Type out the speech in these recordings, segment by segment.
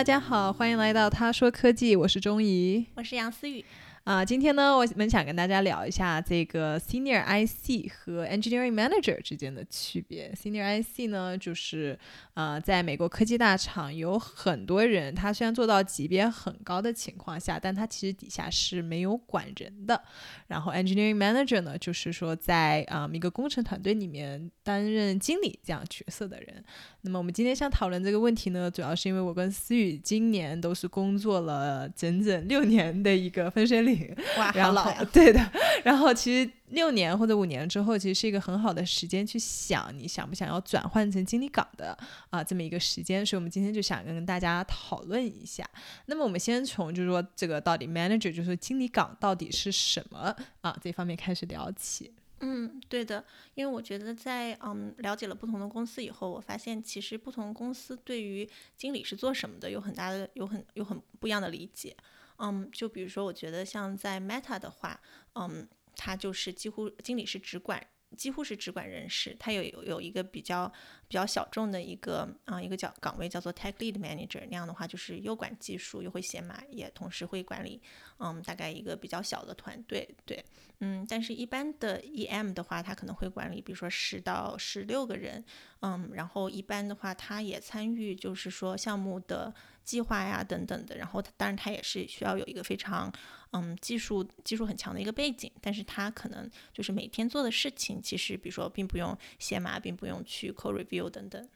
大家好，欢迎来到他说科技，我是钟怡，我是杨思雨。啊，今天呢，我们想跟大家聊一下这个 Senior IC 和 Engineering Manager 之间的区别。Senior IC 呢，就是呃，在美国科技大厂有很多人，他虽然做到级别很高的情况下，但他其实底下是没有管人的。然后 Engineering Manager 呢，就是说在啊一个工程团队里面担任经理这样角色的人。那么我们今天想讨论这个问题呢，主要是因为我跟思雨今年都是工作了整整六年的一个分水岭。哇，好老呀！对的，然后其实六年或者五年之后，其实是一个很好的时间去想你想不想要转换成经理岗的啊这么一个时间，所以我们今天就想跟大家讨论一下。那么我们先从就是说这个到底 manager 就是经理岗到底是什么啊这方面开始聊起。嗯，对的，因为我觉得在嗯了解了不同的公司以后，我发现其实不同公司对于经理是做什么的有很大的有很有很不一样的理解。嗯，就比如说，我觉得像在 Meta 的话，嗯，他就是几乎经理是只管，几乎是只管人事，他有有一个比较比较小众的一个啊一个叫岗位叫做 Tech Lead Manager，那样的话就是又管技术又会写码，也同时会管理，嗯，大概一个比较小的团队，对，嗯，但是一般的 EM 的话，他可能会管理，比如说十到十六个人，嗯，然后一般的话，他也参与，就是说项目的。计划呀，等等的，然后当然他也是需要有一个非常嗯技术技术很强的一个背景，但是他可能就是每天做的事情，其实比如说并不用写码，并不用去 code review 等等。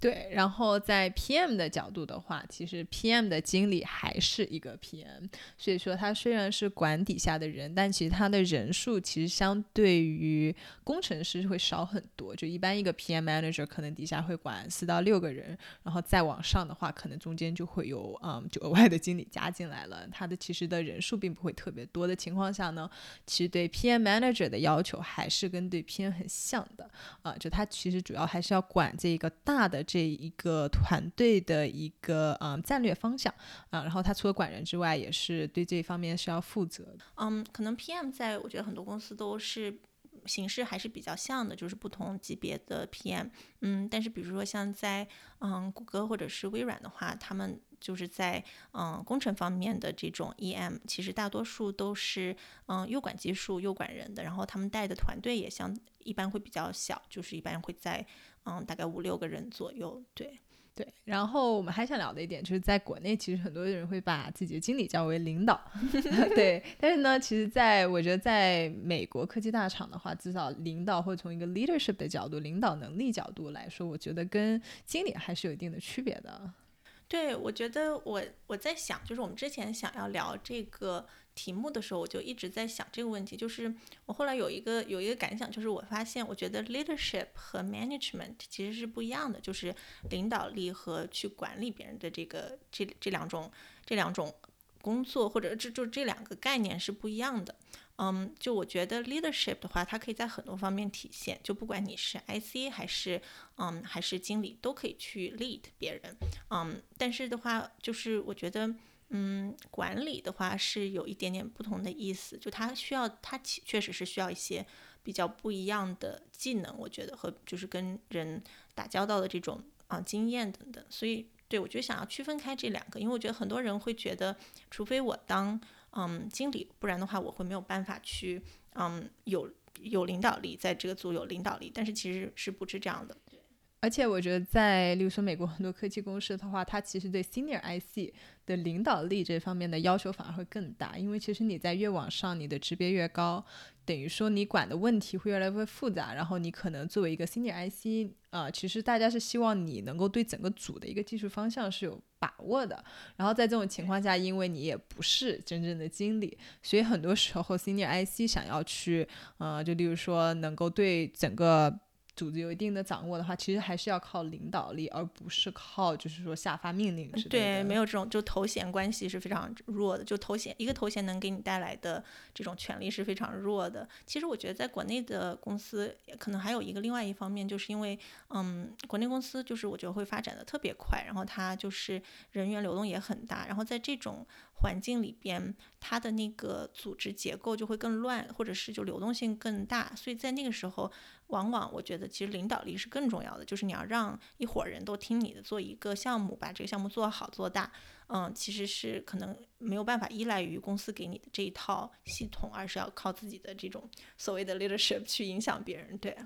对，然后在 PM 的角度的话，其实 PM 的经理还是一个 PM，所以说他虽然是管底下的人，但其实他的人数其实相对于工程师会少很多。就一般一个 PM manager 可能底下会管四到六个人，然后再往上的话，可能中间就会有嗯就额外的经理加进来了。他的其实的人数并不会特别多的情况下呢，其实对 PM manager 的要求还是跟对 PM 很像的啊，就他其实主要还是要管这一个大的。这一个团队的一个嗯战略方向啊，然后他除了管人之外，也是对这一方面是要负责的。嗯，可能 PM 在我觉得很多公司都是形式还是比较像的，就是不同级别的 PM。嗯，但是比如说像在嗯谷歌或者是微软的话，他们就是在嗯工程方面的这种 EM，其实大多数都是嗯又管技术又管人的，然后他们带的团队也相一般会比较小，就是一般会在。嗯，大概五六个人左右，对对。然后我们还想聊的一点，就是在国内，其实很多人会把自己的经理叫为领导，对。但是呢，其实在我觉得，在美国科技大厂的话，至少领导或者从一个 leadership 的角度、领导能力角度来说，我觉得跟经理还是有一定的区别的。对，我觉得我我在想，就是我们之前想要聊这个。题目的时候，我就一直在想这个问题。就是我后来有一个有一个感想，就是我发现，我觉得 leadership 和 management 其实是不一样的，就是领导力和去管理别人的这个这这两种这两种工作，或者这就这两个概念是不一样的。嗯，就我觉得 leadership 的话，它可以在很多方面体现。就不管你是 IC 还是嗯还是经理，都可以去 lead 别人。嗯，但是的话，就是我觉得。嗯，管理的话是有一点点不同的意思，就它需要，它确实是需要一些比较不一样的技能，我觉得和就是跟人打交道的这种啊经验等等。所以，对我觉得想要区分开这两个，因为我觉得很多人会觉得，除非我当嗯经理，不然的话我会没有办法去嗯有有领导力，在这个组有领导力，但是其实是不是这样的。而且我觉得，在例如说美国很多科技公司的话，它其实对 senior IC 的领导力这方面的要求反而会更大，因为其实你在越往上，你的级别越高，等于说你管的问题会越来越复杂，然后你可能作为一个 senior IC，啊，其实大家是希望你能够对整个组的一个技术方向是有把握的。然后在这种情况下，因为你也不是真正的经理，所以很多时候 senior IC 想要去，呃，就例如说能够对整个。组织有一定的掌握的话，其实还是要靠领导力，而不是靠就是说下发命令。对，没有这种就头衔关系是非常弱的，就头衔一个头衔能给你带来的这种权利是非常弱的。其实我觉得在国内的公司可能还有一个另外一方面，就是因为嗯，国内公司就是我觉得会发展的特别快，然后它就是人员流动也很大，然后在这种环境里边，它的那个组织结构就会更乱，或者是就流动性更大。所以在那个时候，往往我觉得其实领导力是更重要的，就是你要让一伙人都听你的，做一个项目，把这个项目做好做大。嗯，其实是可能没有办法依赖于公司给你的这一套系统，而是要靠自己的这种所谓的 leadership 去影响别人。对。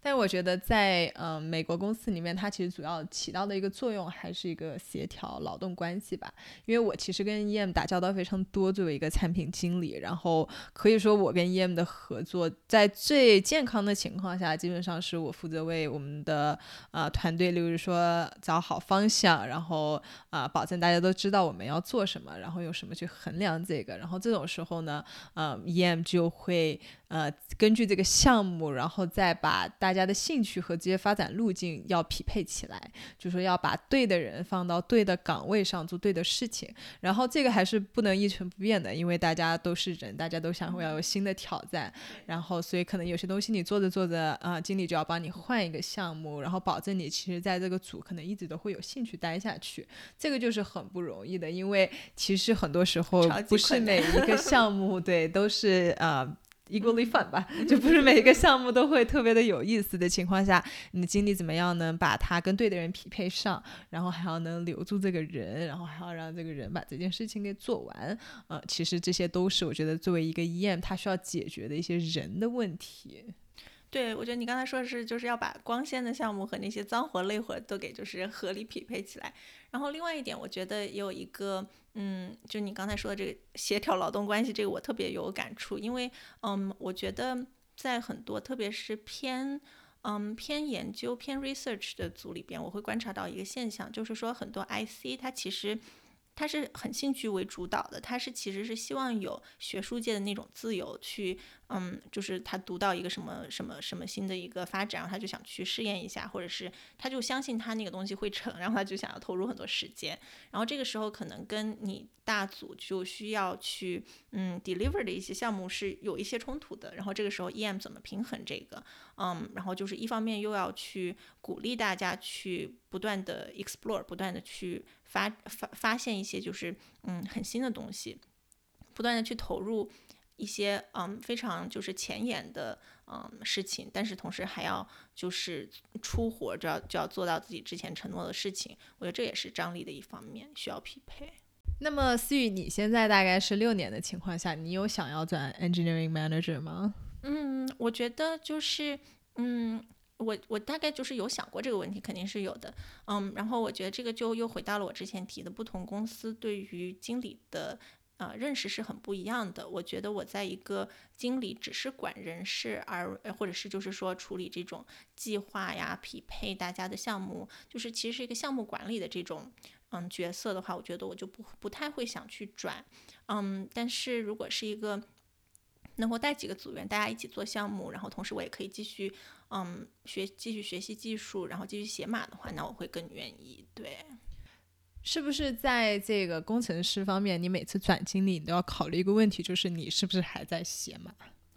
但我觉得在呃美国公司里面，它其实主要起到的一个作用还是一个协调劳动关系吧。因为我其实跟 EM 打交道非常多，作为一个产品经理，然后可以说我跟 EM 的合作，在最健康的情况下，基本上是我负责为我们的呃团队，例如说找好方向，然后啊保证大家都知道我们要做什么，然后用什么去衡量这个。然后这种时候呢，呃 EM 就会。呃，根据这个项目，然后再把大家的兴趣和职业发展路径要匹配起来，就说要把对的人放到对的岗位上做对的事情。然后这个还是不能一成不变的，因为大家都是人，大家都想要有新的挑战。然后，所以可能有些东西你做着做着，啊，经理就要帮你换一个项目，然后保证你其实在这个组可能一直都会有兴趣待下去。这个就是很不容易的，因为其实很多时候不是每一个 项目对都是呃。Equally fun 吧，就不是每一个项目都会特别的有意思的情况下，你的精力怎么样能把它跟对的人匹配上，然后还要能留住这个人，然后还要让这个人把这件事情给做完，呃，其实这些都是我觉得作为一个 EM 他需要解决的一些人的问题。对，我觉得你刚才说的是，就是要把光鲜的项目和那些脏活累活都给就是合理匹配起来。然后另外一点，我觉得也有一个，嗯，就你刚才说的这个协调劳动关系，这个我特别有感触，因为，嗯，我觉得在很多特别是偏，嗯，偏研究偏 research 的组里边，我会观察到一个现象，就是说很多 IC 它其实。他是很兴趣为主导的，他是其实是希望有学术界的那种自由去，嗯，就是他读到一个什么什么什么新的一个发展，然后他就想去试验一下，或者是他就相信他那个东西会成，然后他就想要投入很多时间，然后这个时候可能跟你大组就需要去，嗯，deliver 的一些项目是有一些冲突的，然后这个时候 EM 怎么平衡这个，嗯，然后就是一方面又要去鼓励大家去不断的 explore，不断的去。发发发现一些就是嗯很新的东西，不断的去投入一些嗯非常就是前沿的嗯事情，但是同时还要就是出活，就要就要做到自己之前承诺的事情。我觉得这也是张力的一方面，需要匹配。那么思雨，你现在大概是六年的情况下，你有想要转 engineering manager 吗？嗯，我觉得就是嗯。我我大概就是有想过这个问题，肯定是有的，嗯，然后我觉得这个就又回到了我之前提的，不同公司对于经理的呃认识是很不一样的。我觉得我在一个经理只是管人事，而或者是就是说处理这种计划呀、匹配大家的项目，就是其实是一个项目管理的这种嗯角色的话，我觉得我就不不太会想去转，嗯，但是如果是一个能够带几个组员，大家一起做项目，然后同时我也可以继续。嗯，学继续学习技术，然后继续写码的话，那我会更愿意。对，是不是在这个工程师方面，你每次转经理，你都要考虑一个问题，就是你是不是还在写嘛？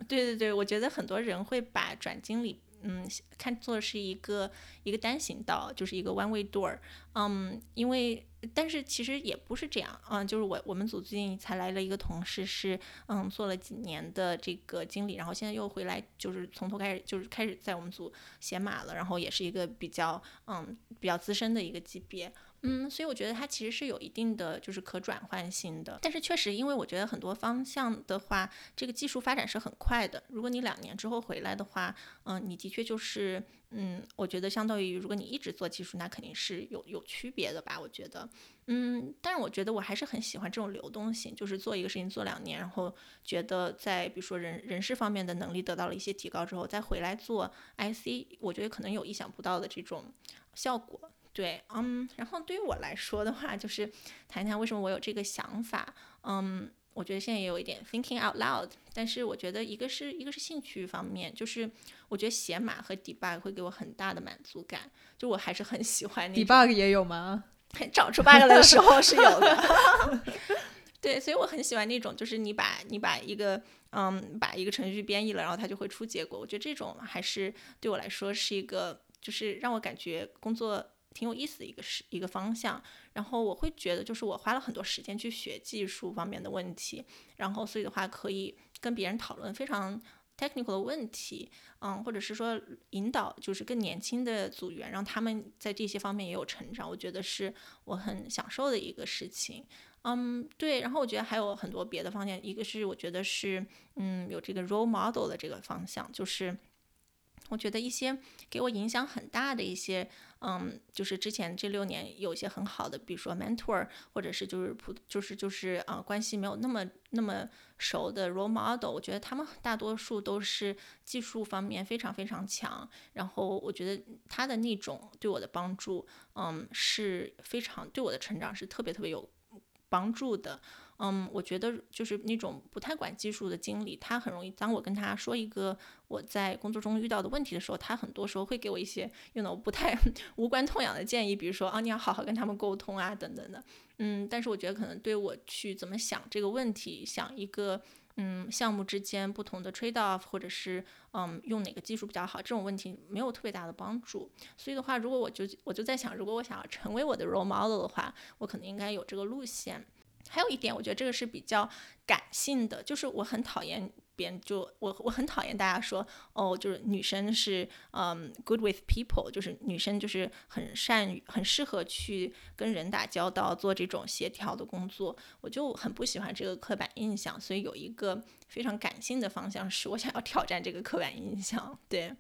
对对对，我觉得很多人会把转经理。嗯，看作是一个一个单行道，就是一个 one way door。嗯，因为但是其实也不是这样。嗯，就是我我们组最近才来了一个同事，是嗯做了几年的这个经理，然后现在又回来，就是从头开始，就是开始在我们组写码了，然后也是一个比较嗯比较资深的一个级别。嗯，所以我觉得它其实是有一定的就是可转换性的，但是确实，因为我觉得很多方向的话，这个技术发展是很快的。如果你两年之后回来的话，嗯，你的确就是，嗯，我觉得相当于如果你一直做技术，那肯定是有有区别的吧？我觉得，嗯，但是我觉得我还是很喜欢这种流动性，就是做一个事情做两年，然后觉得在比如说人人事方面的能力得到了一些提高之后，再回来做 IC，我觉得可能有意想不到的这种效果。对，嗯，然后对于我来说的话，就是谈一谈为什么我有这个想法。嗯，我觉得现在也有一点 thinking out loud，但是我觉得一个是一个是兴趣方面，就是我觉得写码和 debug 会给我很大的满足感，就我还是很喜欢那。debug 也有吗？找出 bug 的时候是有的。对，所以我很喜欢那种，就是你把你把一个嗯把一个程序编译了，然后它就会出结果。我觉得这种还是对我来说是一个，就是让我感觉工作。挺有意思的一个是一个方向。然后我会觉得，就是我花了很多时间去学技术方面的问题，然后所以的话可以跟别人讨论非常 technical 的问题，嗯，或者是说引导就是更年轻的组员，让他们在这些方面也有成长，我觉得是我很享受的一个事情。嗯，对，然后我觉得还有很多别的方向，一个是我觉得是，嗯，有这个 role model 的这个方向，就是我觉得一些给我影响很大的一些，嗯，就是之前这六年有一些很好的，比如说 mentor，或者是就是普，就是就是啊，关系没有那么那么熟的 role model，我觉得他们大多数都是技术方面非常非常强，然后我觉得他的那种对我的帮助，嗯，是非常对我的成长是特别特别有。帮助的，嗯，我觉得就是那种不太管技术的经理，他很容易。当我跟他说一个我在工作中遇到的问题的时候，他很多时候会给我一些用的我不太无关痛痒的建议，比如说啊，你要好好跟他们沟通啊，等等的。嗯，但是我觉得可能对我去怎么想这个问题，想一个嗯项目之间不同的 trade off，或者是嗯用哪个技术比较好这种问题，没有特别大的帮助。所以的话，如果我就我就在想，如果我想要成为我的 role model 的话，我可能应该有这个路线。还有一点，我觉得这个是比较感性的，就是我很讨厌别人就我我很讨厌大家说哦，就是女生是嗯 good with people，就是女生就是很善于很适合去跟人打交道，做这种协调的工作，我就很不喜欢这个刻板印象。所以有一个非常感性的方向，是我想要挑战这个刻板印象，对。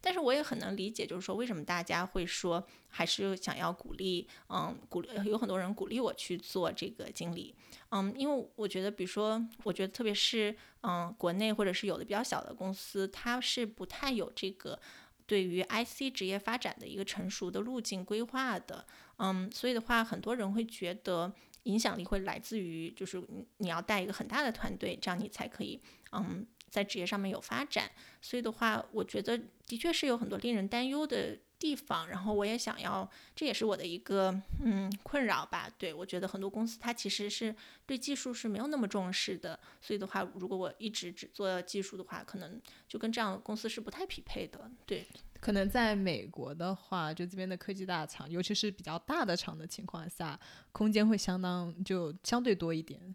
但是我也很能理解，就是说为什么大家会说还是想要鼓励，嗯，鼓励有很多人鼓励我去做这个经理，嗯，因为我觉得，比如说，我觉得特别是嗯，国内或者是有的比较小的公司，它是不太有这个对于 IC 职业发展的一个成熟的路径规划的，嗯，所以的话，很多人会觉得影响力会来自于就是你要带一个很大的团队，这样你才可以，嗯。在职业上面有发展，所以的话，我觉得的确是有很多令人担忧的地方。然后我也想要，这也是我的一个嗯困扰吧。对我觉得很多公司它其实是对技术是没有那么重视的。所以的话，如果我一直只做技术的话，可能就跟这样的公司是不太匹配的。对，可能在美国的话，就这边的科技大厂，尤其是比较大的厂的情况下，空间会相当就相对多一点。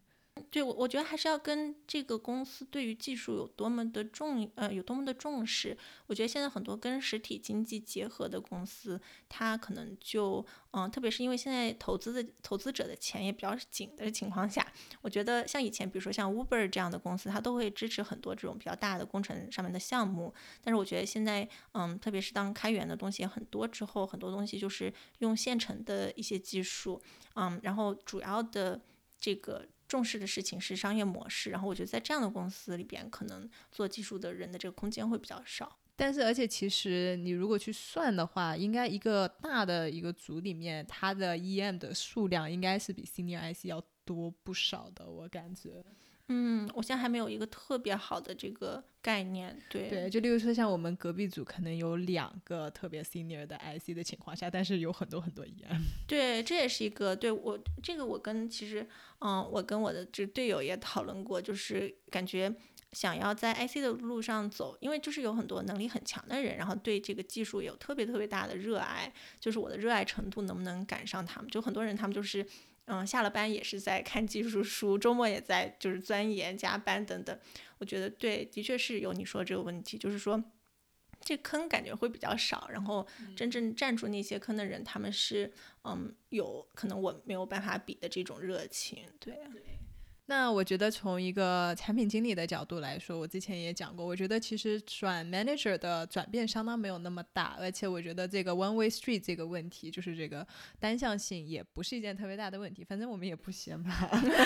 对，我我觉得还是要跟这个公司对于技术有多么的重，呃，有多么的重视。我觉得现在很多跟实体经济结合的公司，它可能就，嗯，特别是因为现在投资的投资者的钱也比较紧的情况下，我觉得像以前，比如说像 Uber 这样的公司，它都会支持很多这种比较大的工程上面的项目。但是我觉得现在，嗯，特别是当开源的东西很多之后，很多东西就是用现成的一些技术，嗯，然后主要的这个。重视的事情是商业模式，然后我觉得在这样的公司里边，可能做技术的人的这个空间会比较少。但是，而且其实你如果去算的话，应该一个大的一个组里面，它的 EM 的数量应该是比 Senior IC 要多不少的，我感觉。嗯，我现在还没有一个特别好的这个概念，对对，就例如说像我们隔壁组可能有两个特别 senior 的 IC 的情况下，但是有很多很多 EM。对，这也是一个对我这个我跟其实嗯，我跟我的这队友也讨论过，就是感觉想要在 IC 的路上走，因为就是有很多能力很强的人，然后对这个技术有特别特别大的热爱，就是我的热爱程度能不能赶上他们？就很多人他们就是。嗯，下了班也是在看技术书，周末也在就是钻研、加班等等。我觉得对，的确是有你说这个问题，就是说这坑感觉会比较少，然后真正站住那些坑的人，他们是嗯有可能我没有办法比的这种热情，对。那我觉得从一个产品经理的角度来说，我之前也讲过，我觉得其实转 manager 的转变相当没有那么大，而且我觉得这个 one way street 这个问题，就是这个单向性也不是一件特别大的问题，反正我们也不闲吧，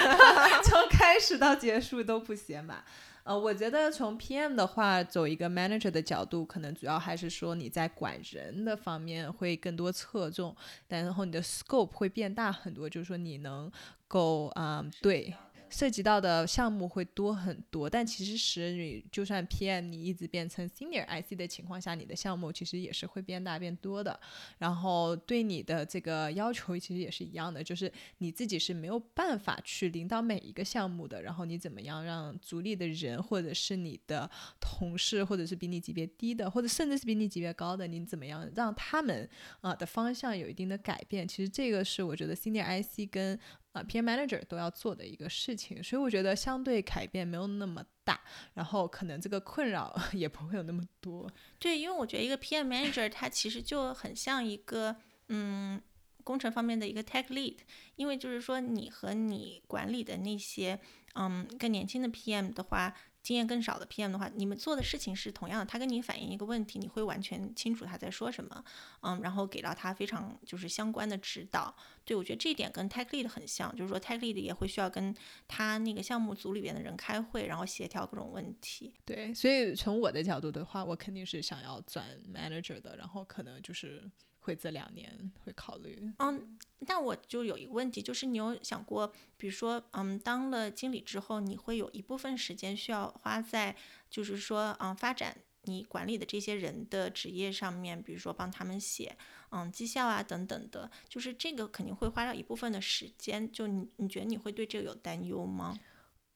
从开始到结束都不闲吧。呃，我觉得从 PM 的话，走一个 manager 的角度，可能主要还是说你在管人的方面会更多侧重，然后你的 scope 会变大很多，就是说你能够啊，对。涉及到的项目会多很多。但其实使你就算 PM 你一直变成 Senior IC 的情况下，你的项目其实也是会变大变多的。然后对你的这个要求其实也是一样的，就是你自己是没有办法去领导每一个项目的。然后你怎么样让组里的人，或者是你的同事，或者是比你级别低的，或者甚至是比你级别高的，你怎么样让他们啊的方向有一定的改变？其实这个是我觉得 Senior IC 跟啊，PM manager 都要做的一个事情，所以我觉得相对改变没有那么大，然后可能这个困扰 也不会有那么多。对，因为我觉得一个 PM manager 他其实就很像一个嗯工程方面的一个 tech lead，因为就是说你和你管理的那些嗯更年轻的 PM 的话。经验更少的 PM 的话，你们做的事情是同样的。他跟你反映一个问题，你会完全清楚他在说什么，嗯，然后给到他非常就是相关的指导。对我觉得这一点跟 Tech Lead 很像，就是说 Tech Lead 也会需要跟他那个项目组里边的人开会，然后协调各种问题。对，所以从我的角度的话，我肯定是想要转 Manager 的，然后可能就是。会这两年会考虑，嗯，但我就有一个问题，就是你有想过，比如说，嗯，当了经理之后，你会有一部分时间需要花在，就是说，嗯，发展你管理的这些人的职业上面，比如说帮他们写，嗯，绩效啊等等的，就是这个肯定会花掉一部分的时间，就你你觉得你会对这个有担忧吗？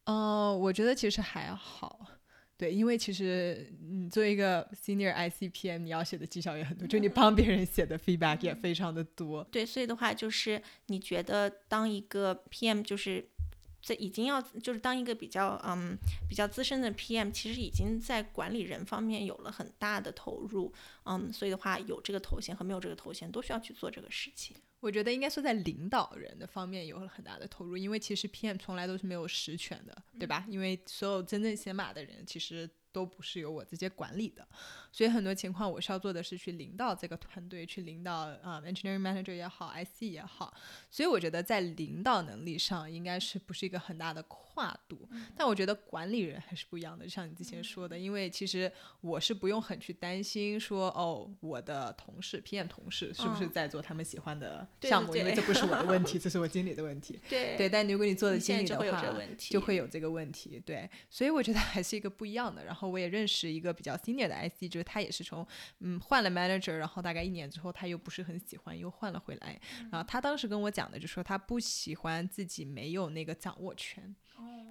嗯，我觉得其实还好。对，因为其实你作为一个 senior ICPM，你要写的绩效也很多，就你帮别人写的 feedback 也非常的多。对，所以的话就是你觉得当一个 PM，就是在已经要就是当一个比较嗯比较资深的 PM，其实已经在管理人方面有了很大的投入，嗯，所以的话有这个头衔和没有这个头衔都需要去做这个事情。我觉得应该说在领导人的方面有了很大的投入，因为其实 PM 从来都是没有实权的，对吧？因为所有真正写码的人其实。都不是由我直接管理的，所以很多情况我需要做的是去领导这个团队，去领导啊，engineering manager 也好，IC 也好。所以我觉得在领导能力上应该是不是一个很大的跨度。但我觉得管理人还是不一样的，就像你之前说的，因为其实我是不用很去担心说哦，我的同事 PM 同事是不是在做他们喜欢的项目，因为这不是我的问题，这是我经理的问题。对对，但如果你做的经理的话，就会有这个问题。对，所以我觉得还是一个不一样的。然后。我也认识一个比较 senior 的 IC，就是他也是从嗯换了 manager，然后大概一年之后他又不是很喜欢，又换了回来。然后他当时跟我讲的就说他不喜欢自己没有那个掌握权，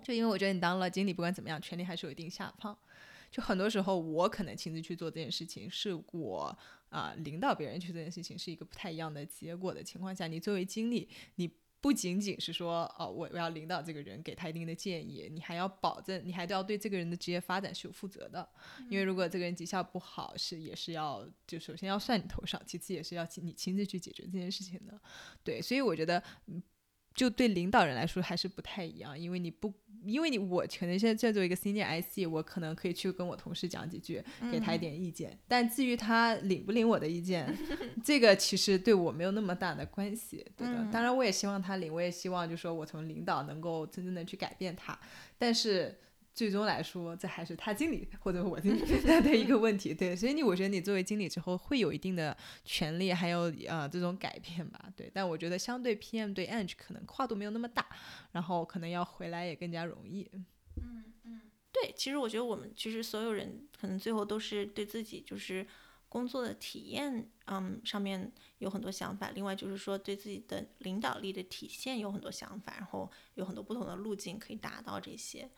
就因为我觉得你当了经理，不管怎么样，权力还是有一定下放。就很多时候我可能亲自去做这件事情，是我啊领导别人去这件事情是一个不太一样的结果的情况下，你作为经理，你。不仅仅是说哦，我我要领导这个人，给他一定的建议，你还要保证，你还都要对这个人的职业发展是有负责的。因为如果这个人绩效不好，是也是要就首先要算你头上，其次也是要你亲自去解决这件事情的。对，所以我觉得。就对领导人来说还是不太一样，因为你不，因为你我可能现在在做一个 senior IC，我可能可以去跟我同事讲几句，给他一点意见。但至于他领不领我的意见，这个其实对我没有那么大的关系，对的。当然我也希望他领，我也希望就是说我从领导能够真正的去改变他，但是。最终来说，这还是他经理或者我经理 的一个问题，对，所以你我觉得你作为经理之后会有一定的权利，还有呃这种改变吧，对，但我觉得相对 PM 对 Eng 可能跨度没有那么大，然后可能要回来也更加容易。嗯嗯，对，其实我觉得我们其实所有人可能最后都是对自己就是工作的体验，嗯，上面有很多想法，另外就是说对自己的领导力的体现有很多想法，然后有很多不同的路径可以达到这些。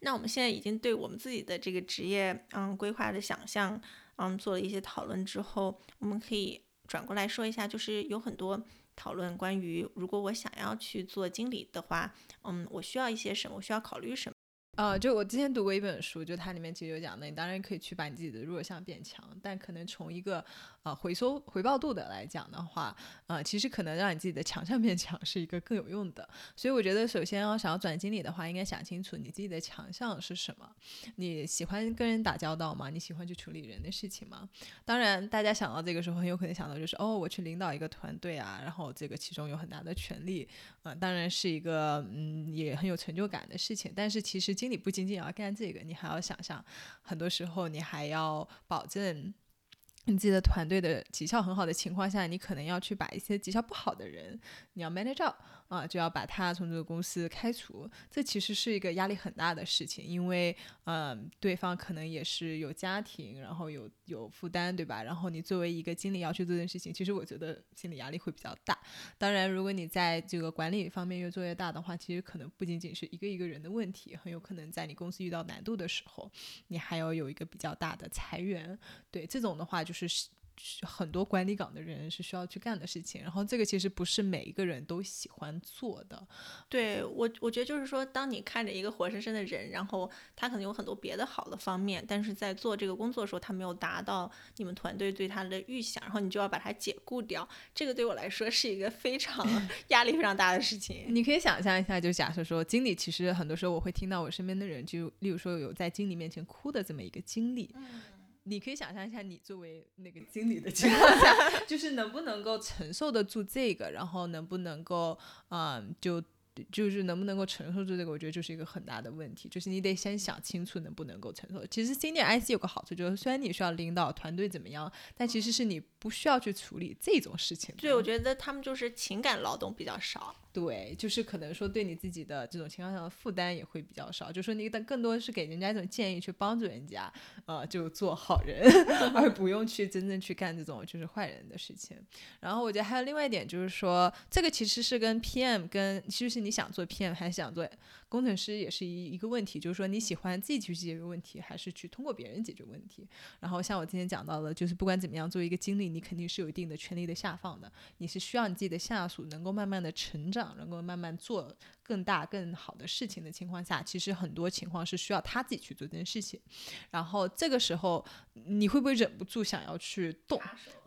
那我们现在已经对我们自己的这个职业，嗯，规划的想象，嗯，做了一些讨论之后，我们可以转过来说一下，就是有很多讨论关于，如果我想要去做经理的话，嗯，我需要一些什么，我需要考虑什么。呃，就我之前读过一本书，就它里面其实有讲的，你当然可以去把你自己的弱项变强，但可能从一个啊回收回报度的来讲的话，呃，其实可能让你自己的强项变强是一个更有用的。所以我觉得，首先要想要转经理的话，应该想清楚你自己的强项是什么。你喜欢跟人打交道吗？你喜欢去处理人的事情吗？当然，大家想到这个时候，很有可能想到就是哦，我去领导一个团队啊，然后这个其中有很大的权利，啊，当然是一个嗯也很有成就感的事情。但是其实。经理不仅仅要干这个，你还要想象，很多时候你还要保证你自己的团队的绩效很好的情况下，你可能要去把一些绩效不好的人，你要 manage 啊，就要把他从这个公司开除。这其实是一个压力很大的事情，因为嗯，对方可能也是有家庭，然后有有负担，对吧？然后你作为一个经理要去做这件事情，其实我觉得心理压力会比较大。当然，如果你在这个管理方面越做越大的话，其实可能不仅仅是一个一个人的问题，很有可能在你公司遇到难度的时候，你还要有一个比较大的裁员。对这种的话，就是。很多管理岗的人是需要去干的事情，然后这个其实不是每一个人都喜欢做的。对我，我觉得就是说，当你看着一个活生生的人，然后他可能有很多别的好的方面，但是在做这个工作的时候，他没有达到你们团队对他的预想，然后你就要把他解雇掉。这个对我来说是一个非常 压力非常大的事情。你可以想象一下，就假设说，经理其实很多时候我会听到我身边的人，就例如说有在经理面前哭的这么一个经历。你可以想象一下，你作为那个经理的情况下，就是能不能够承受得住这个，然后能不能够，嗯，就就是能不能够承受住这个，我觉得就是一个很大的问题。就是你得先想清楚能不能够承受。其实 Senior IC 有个好处，就是虽然你需要领导团队怎么样，但其实是你不需要去处理这种事情。对，我觉得他们就是情感劳动比较少。对，就是可能说对你自己的这种情况上的负担也会比较少，就说你的更多是给人家一种建议，去帮助人家，呃，就做好人，而不用去真正去干这种就是坏人的事情。然后我觉得还有另外一点就是说，这个其实是跟 PM 跟其实是你想做 PM 还是想做工程师也是一一个问题，就是说你喜欢自己去解决问题，还是去通过别人解决问题。然后像我今天讲到的，就是不管怎么样，作为一个经理，你肯定是有一定的权力的下放的，你是需要你自己的下属能够慢慢的成长。能够慢慢做更大、更好的事情的情况下，其实很多情况是需要他自己去做这件事情。然后这个时候，你会不会忍不住想要去动？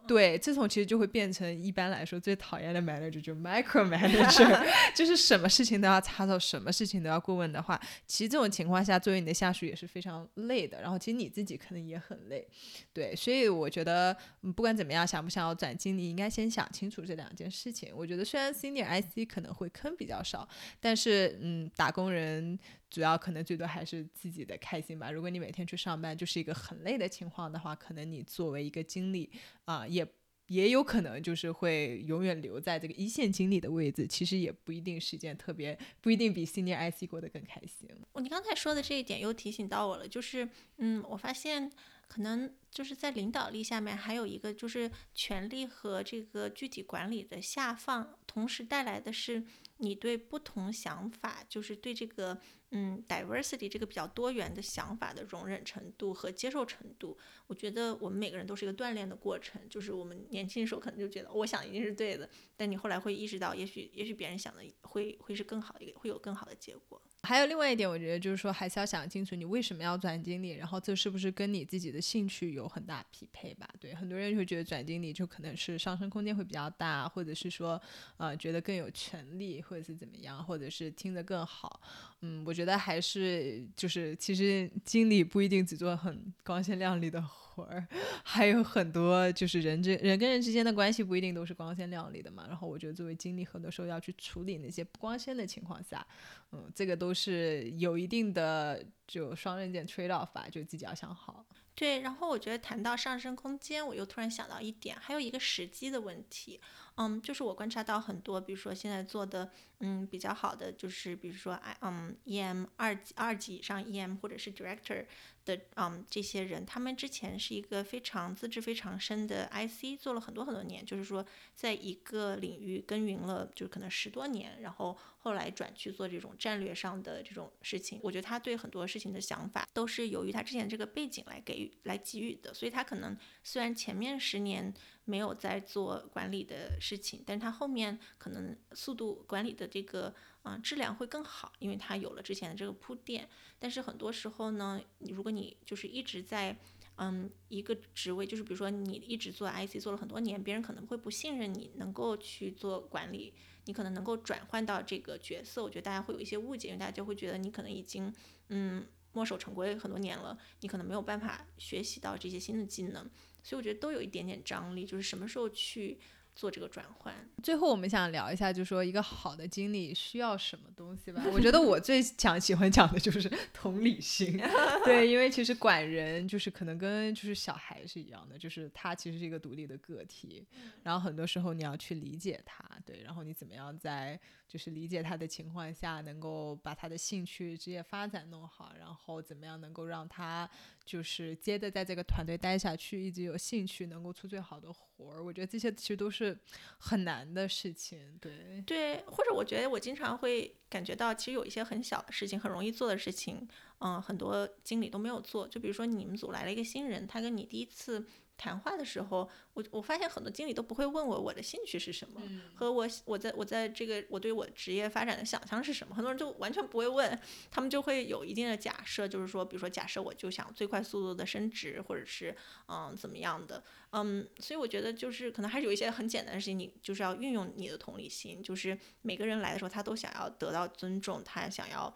对，这种其实就会变成一般来说最讨厌的 manager，就 micro manager，就是什么事情都要插手，什么事情都要过问的话，其实这种情况下，作为你的下属也是非常累的。然后其实你自己可能也很累，对，所以我觉得不管怎么样，想不想要转经理，应该先想清楚这两件事情。我觉得虽然 senior IC 可能会坑比较少，但是嗯，打工人。主要可能最多还是自己的开心吧。如果你每天去上班就是一个很累的情况的话，可能你作为一个经理啊，也也有可能就是会永远留在这个一线经理的位置。其实也不一定是件特别，不一定比 senior IC 过得更开心。你刚才说的这一点又提醒到我了，就是嗯，我发现可能就是在领导力下面还有一个就是权力和这个具体管理的下放，同时带来的是你对不同想法，就是对这个。嗯，diversity 这个比较多元的想法的容忍程度和接受程度，我觉得我们每个人都是一个锻炼的过程。就是我们年轻的时候可能就觉得我想一定是对的，但你后来会意识到，也许也许别人想的会会是更好一个，会有更好的结果。还有另外一点，我觉得就是说，还是要想清楚你为什么要转经理，然后这是不是跟你自己的兴趣有很大匹配吧？对，很多人会觉得转经理就可能是上升空间会比较大，或者是说，呃，觉得更有权利，或者是怎么样，或者是听得更好。嗯，我觉得还是就是，其实经理不一定只做很光鲜亮丽的。儿 还有很多，就是人之人跟人之间的关系不一定都是光鲜亮丽的嘛。然后我觉得作为经理，很多时候要去处理那些不光鲜的情况下，嗯，这个都是有一定的就双刃剑 trade off 吧，就自己要想好。对，然后我觉得谈到上升空间，我又突然想到一点，还有一个时机的问题。嗯，就是我观察到很多，比如说现在做的嗯比较好的，就是比如说嗯 EM 二级二级以上 EM 或者是 Director。的嗯，这些人他们之前是一个非常资质非常深的 IC，做了很多很多年，就是说在一个领域耕耘了，就是可能十多年，然后后来转去做这种战略上的这种事情。我觉得他对很多事情的想法都是由于他之前这个背景来给予来给予的，所以他可能虽然前面十年没有在做管理的事情，但是他后面可能速度管理的这个。啊，质量会更好，因为它有了之前的这个铺垫。但是很多时候呢，你如果你就是一直在嗯一个职位，就是比如说你一直做 IC 做了很多年，别人可能会不信任你能够去做管理，你可能能够转换到这个角色。我觉得大家会有一些误解，因为大家就会觉得你可能已经嗯墨守成规很多年了，你可能没有办法学习到这些新的技能。所以我觉得都有一点点张力，就是什么时候去。做这个转换。最后，我们想聊一下，就说一个好的经理需要什么东西吧。我觉得我最想喜欢讲的就是同理心，对，因为其实管人就是可能跟就是小孩是一样的，就是他其实是一个独立的个体，然后很多时候你要去理解他，对，然后你怎么样在就是理解他的情况下，能够把他的兴趣、职业发展弄好，然后怎么样能够让他就是接着在这个团队待下去，一直有兴趣，能够出最好的活儿。我觉得这些其实都是。很难的事情，对对，或者我觉得我经常会感觉到，其实有一些很小的事情，很容易做的事情，嗯，很多经理都没有做。就比如说你们组来了一个新人，他跟你第一次。谈话的时候，我我发现很多经理都不会问我我的兴趣是什么，和我我在我在这个我对我职业发展的想象是什么，很多人就完全不会问，他们就会有一定的假设，就是说，比如说假设我就想最快速度的升职，或者是嗯怎么样的，嗯，所以我觉得就是可能还是有一些很简单的事情，你就是要运用你的同理心，就是每个人来的时候，他都想要得到尊重，他想要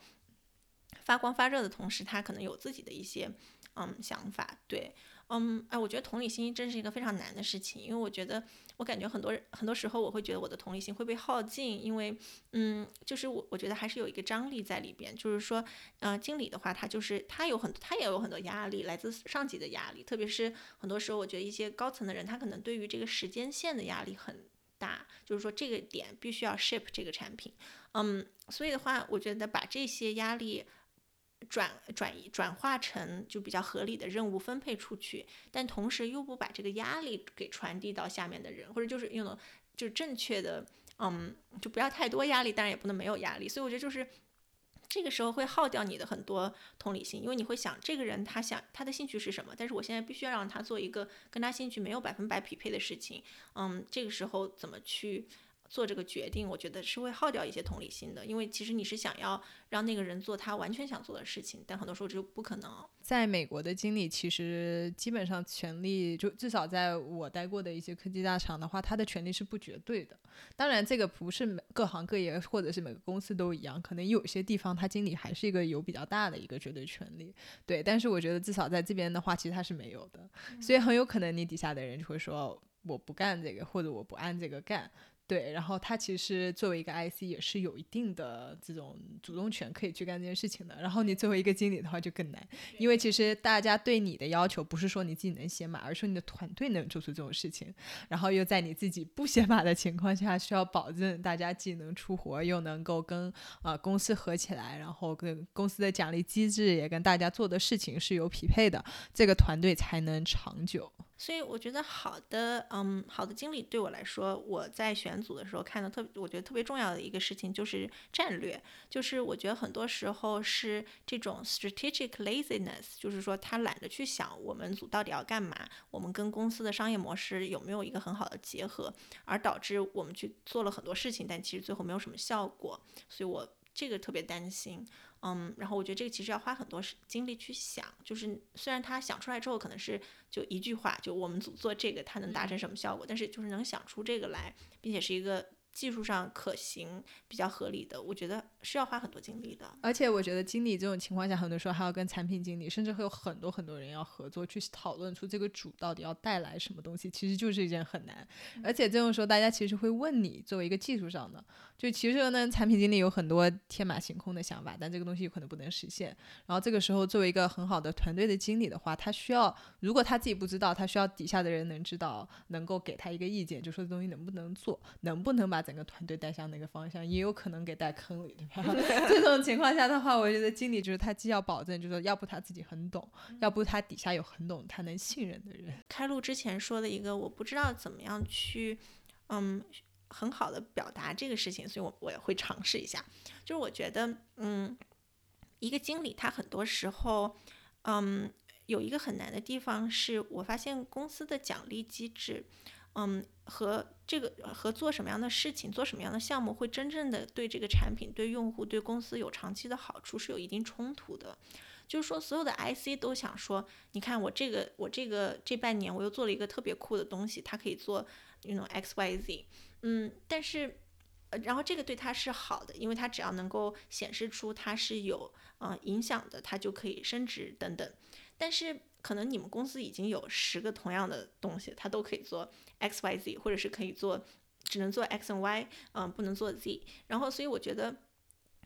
发光发热的同时，他可能有自己的一些嗯想法，对。嗯，哎，我觉得同理心真是一个非常难的事情，因为我觉得，我感觉很多很多时候我会觉得我的同理心会被耗尽，因为，嗯，就是我我觉得还是有一个张力在里边，就是说，呃，经理的话，他就是他有很他也有很多压力，来自上级的压力，特别是很多时候，我觉得一些高层的人，他可能对于这个时间线的压力很大，就是说这个点必须要 ship 这个产品，嗯，所以的话，我觉得把这些压力。转转移转化成就比较合理的任务分配出去，但同时又不把这个压力给传递到下面的人，或者就是用的就正确的，嗯，就不要太多压力，当然也不能没有压力。所以我觉得就是这个时候会耗掉你的很多同理心，因为你会想这个人他想他的兴趣是什么，但是我现在必须要让他做一个跟他兴趣没有百分百匹配的事情，嗯，这个时候怎么去？做这个决定，我觉得是会耗掉一些同理心的，因为其实你是想要让那个人做他完全想做的事情，但很多时候就不可能。在美国的经理，其实基本上权力就至少在我待过的一些科技大厂的话，他的权力是不绝对的。当然，这个不是每各行各业或者是每个公司都一样，可能有些地方他经理还是一个有比较大的一个绝对权利。对，但是我觉得至少在这边的话，其实他是没有的，所以很有可能你底下的人就会说我不干这个，或者我不按这个干。对，然后他其实作为一个 IC 也是有一定的这种主动权，可以去干这件事情的。然后你作为一个经理的话就更难，因为其实大家对你的要求不是说你自己能写码，而是说你的团队能做出这种事情。然后又在你自己不写码的情况下，需要保证大家既能出活，又能够跟啊公司合起来，然后跟公司的奖励机制也跟大家做的事情是有匹配的，这个团队才能长久。所以我觉得好的，嗯，好的经理对我来说，我在选组的时候看的特，我觉得特别重要的一个事情就是战略，就是我觉得很多时候是这种 strategic laziness，就是说他懒得去想我们组到底要干嘛，我们跟公司的商业模式有没有一个很好的结合，而导致我们去做了很多事情，但其实最后没有什么效果，所以我这个特别担心。嗯，然后我觉得这个其实要花很多时精力去想，就是虽然他想出来之后可能是就一句话，就我们组做这个，它能达成什么效果，但是就是能想出这个来，并且是一个。技术上可行、比较合理的，我觉得是要花很多精力的。而且我觉得经理这种情况下，很多时候还要跟产品经理，甚至会有很多很多人要合作，去讨论出这个主到底要带来什么东西，其实就是一件很难。而且这种时候，大家其实会问你，作为一个技术上的，就其实呢，产品经理有很多天马行空的想法，但这个东西有可能不能实现。然后这个时候，作为一个很好的团队的经理的话，他需要，如果他自己不知道，他需要底下的人能知道，能够给他一个意见，就说这东西能不能做，能不能把。整个团队带向哪个方向，也有可能给带坑里，对吧？这种情况下的话，我觉得经理就是他既要保证，就是说，要不他自己很懂，要不他底下有很懂他能信任的人。开路之前说的一个，我不知道怎么样去，嗯，很好的表达这个事情，所以我我也会尝试一下。就是我觉得，嗯，一个经理他很多时候，嗯，有一个很难的地方是，我发现公司的奖励机制。嗯，和这个和做什么样的事情，做什么样的项目，会真正的对这个产品、对用户、对公司有长期的好处，是有一定冲突的。就是说，所有的 IC 都想说，你看我这个，我这个这半年我又做了一个特别酷的东西，它可以做那种 X Y Z。嗯，但是，然后这个对它是好的，因为它只要能够显示出它是有嗯影响的，它就可以升职等等。但是可能你们公司已经有十个同样的东西，它都可以做 X Y Z，或者是可以做只能做 X 和 Y，嗯，不能做 Z。然后所以我觉得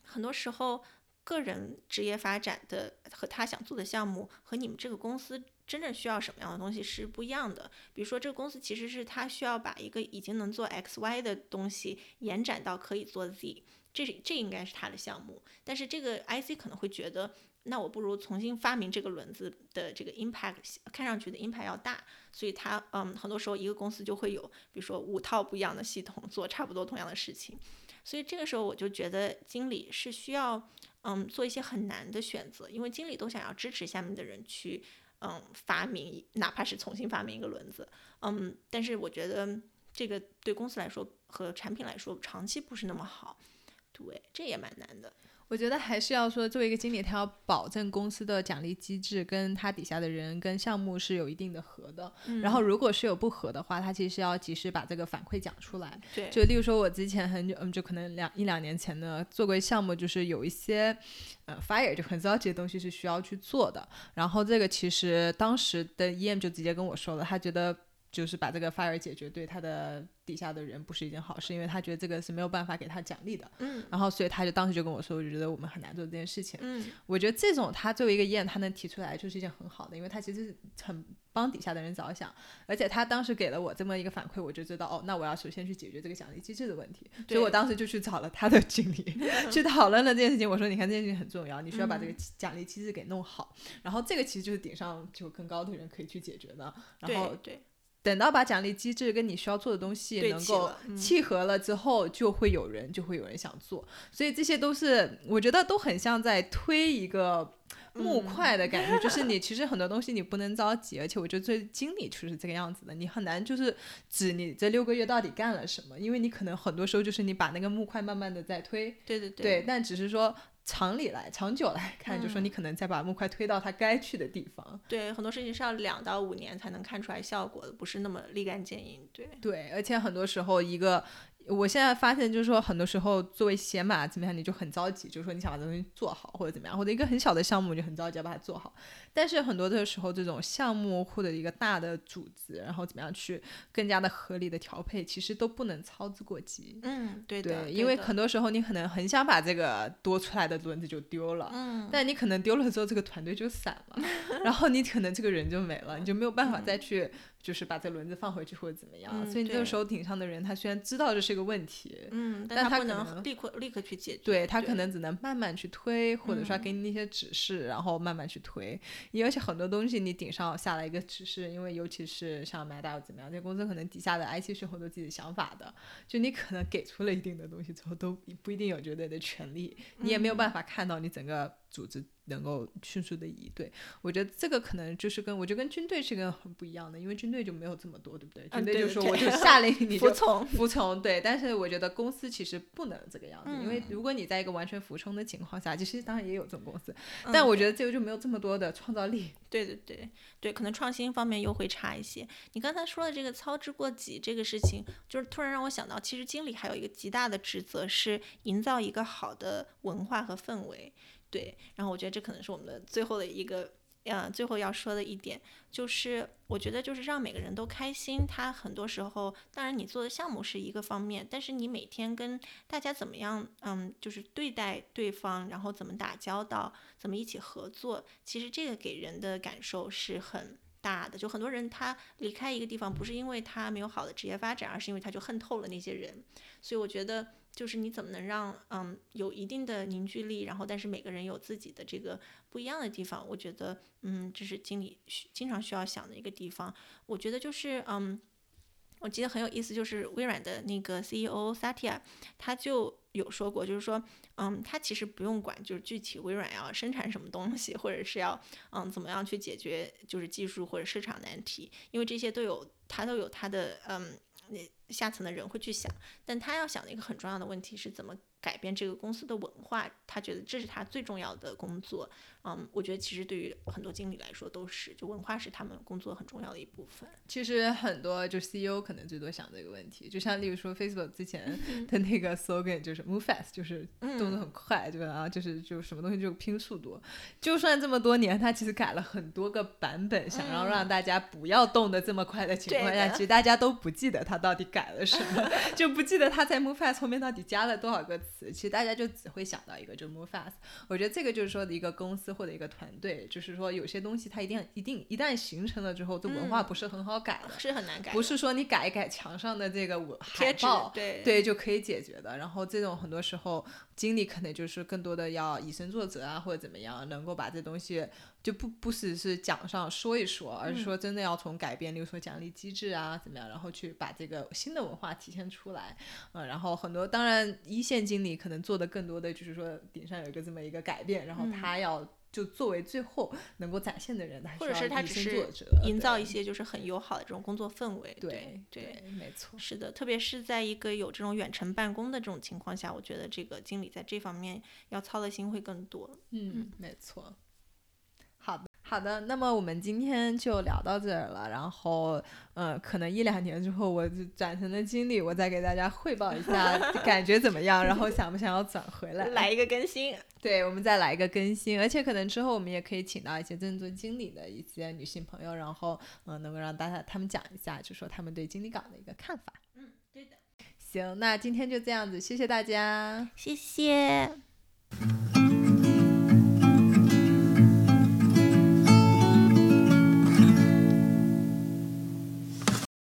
很多时候个人职业发展的和他想做的项目和你们这个公司。真正需要什么样的东西是不一样的。比如说，这个公司其实是它需要把一个已经能做 X、Y 的东西延展到可以做 Z，这是这应该是它的项目。但是这个 IC 可能会觉得，那我不如重新发明这个轮子的这个 impact，看上去的 impact 要大。所以它，嗯，很多时候一个公司就会有，比如说五套不一样的系统做差不多同样的事情。所以这个时候我就觉得经理是需要，嗯，做一些很难的选择，因为经理都想要支持下面的人去。嗯，发明哪怕是重新发明一个轮子，嗯，但是我觉得这个对公司来说和产品来说长期不是那么好，对，这也蛮难的。我觉得还是要说，作为一个经理，他要保证公司的奖励机制跟他底下的人跟项目是有一定的合的。然后，如果是有不合的话，他其实要及时把这个反馈讲出来。对，就例如说，我之前很久，嗯，就可能两一两年前呢，做过项目，就是有一些呃 fire 就很着急的东西是需要去做的。然后这个其实当时的 EM 就直接跟我说了，他觉得。就是把这个 fire 解决，对他的底下的人不是一件好事，因为他觉得这个是没有办法给他奖励的。嗯，然后所以他就当时就跟我说，我就觉得我们很难做这件事情。嗯，我觉得这种他作为一个 EM，他能提出来就是一件很好的，因为他其实很帮底下的人着想，而且他当时给了我这么一个反馈，我就知道哦，那我要首先去解决这个奖励机制的问题。所以我当时就去找了他的经理，去讨论了这件事情。我说，你看这件事情很重要，你需要把这个奖励机制给弄好。然后这个其实就是顶上就更高的人可以去解决的。然后对。等到把奖励机制跟你需要做的东西能够契合了之后，就会有人就会有人想做，所以这些都是我觉得都很像在推一个木块的感觉，就是你其实很多东西你不能着急，而且我觉得这经理就是这个样子的，你很难就是指你这六个月到底干了什么，因为你可能很多时候就是你把那个木块慢慢的在推，对对。对，但只是说。长里来，长久来看，就说你可能再把木块推到它该去的地方。对，很多事情是要两到五年才能看出来效果的，不是那么立竿见影。对，对，而且很多时候一个。我现在发现，就是说，很多时候作为写码怎么样，你就很着急，就是说你想把这东西做好，或者怎么样，或者一个很小的项目你就很着急要把它做好。但是很多的时候，这种项目或者一个大的组织，然后怎么样去更加的合理的调配，其实都不能操之过急。嗯，对对，因为很多时候你可能很想把这个多出来的轮子就丢了，嗯，但你可能丢了之后，这个团队就散了，然后你可能这个人就没了，你就没有办法再去。就是把这轮子放回去或者怎么样，所以这个时候顶上的人他虽然知道这是一个问题，嗯，但他不能立刻立刻去解决，对他可能只能慢慢去推，或者说给你一些指示，然后慢慢去推。而且很多东西你顶上下来一个指示，因为尤其是像 Meta 或怎么样，这公司可能底下的 IT 是很多自己的想法的，就你可能给出了一定的东西之后，都不一定有绝对的权利，你也没有办法看到你整个组织。能够迅速的移对，我觉得这个可能就是跟我觉得跟军队是个很不一样的，因为军队就没有这么多，对不对？军队就说我就下令你 服从服从，对。但是我觉得公司其实不能这个样子，因为如果你在一个完全服从的情况下，其实当然也有这种公司，但我觉得这个就没有这么多的创造力。对对对对，可能创新方面又会差一些。你刚才说的这个操之过急这个事情，就是突然让我想到，其实经理还有一个极大的职责是营造一个好的文化和氛围。对，然后我觉得这可能是我们的最后的一个，呃，最后要说的一点，就是我觉得就是让每个人都开心。他很多时候，当然你做的项目是一个方面，但是你每天跟大家怎么样，嗯，就是对待对方，然后怎么打交道，怎么一起合作，其实这个给人的感受是很大的。就很多人他离开一个地方，不是因为他没有好的职业发展，而是因为他就恨透了那些人。所以我觉得。就是你怎么能让嗯有一定的凝聚力，然后但是每个人有自己的这个不一样的地方，我觉得嗯这是经理经常需要想的一个地方。我觉得就是嗯，我记得很有意思，就是微软的那个 CEO Satya，他就有说过，就是说嗯他其实不用管就是具体微软要生产什么东西，或者是要嗯怎么样去解决就是技术或者市场难题，因为这些都有他都有他的嗯。那下层的人会去想，但他要想的一个很重要的问题是怎么改变这个公司的文化，他觉得这是他最重要的工作。嗯，我觉得其实对于很多经理来说都是，就文化是他们工作很重要的一部分。其实很多就 CEO 可能最多想这个问题，就像例如说 Facebook 之前的那个 slogan 就是 Move fast，就是动作很快，对吧？就是就什么东西就拼速度。就算这么多年，他其实改了很多个版本，想要让大家不要动得这么快的情况下，其实大家都不记得他到底改了什么，就不记得他在 Move fast 后面到底加了多少个词。其实大家就只会想到一个，就 Move fast。我觉得这个就是说的一个公司。或者一个团队，就是说有些东西它一定一定一旦形成了之后，这文化不是很好改的，是很难改，不是说你改一改墙上的这个海报，对对就可以解决的。然后这种很多时候经理可能就是更多的要以身作则啊，或者怎么样，能够把这东西就不不只是讲上说一说，而是说真的要从改变，例如说奖励机制啊怎么样，然后去把这个新的文化体现出来。嗯，然后很多当然一线经理可能做的更多的就是说顶上有一个这么一个改变，然后他要。就作为最后能够展现的人，或者是他只是营造一些就是很友好的这种工作氛围。对对，没错，是的，特别是在一个有这种远程办公的这种情况下，我觉得这个经理在这方面要操的心会更多。嗯，没错。好的。那么我们今天就聊到这儿了。然后，嗯，可能一两年之后，我转成的经历，我再给大家汇报一下 感觉怎么样，然后想不想要转回来，来一个更新。对，我们再来一个更新。而且可能之后我们也可以请到一些正做经理的一些女性朋友，然后，嗯，能够让大家他们讲一下，就说他们对经理岗的一个看法。嗯，对的。行，那今天就这样子，谢谢大家，谢谢。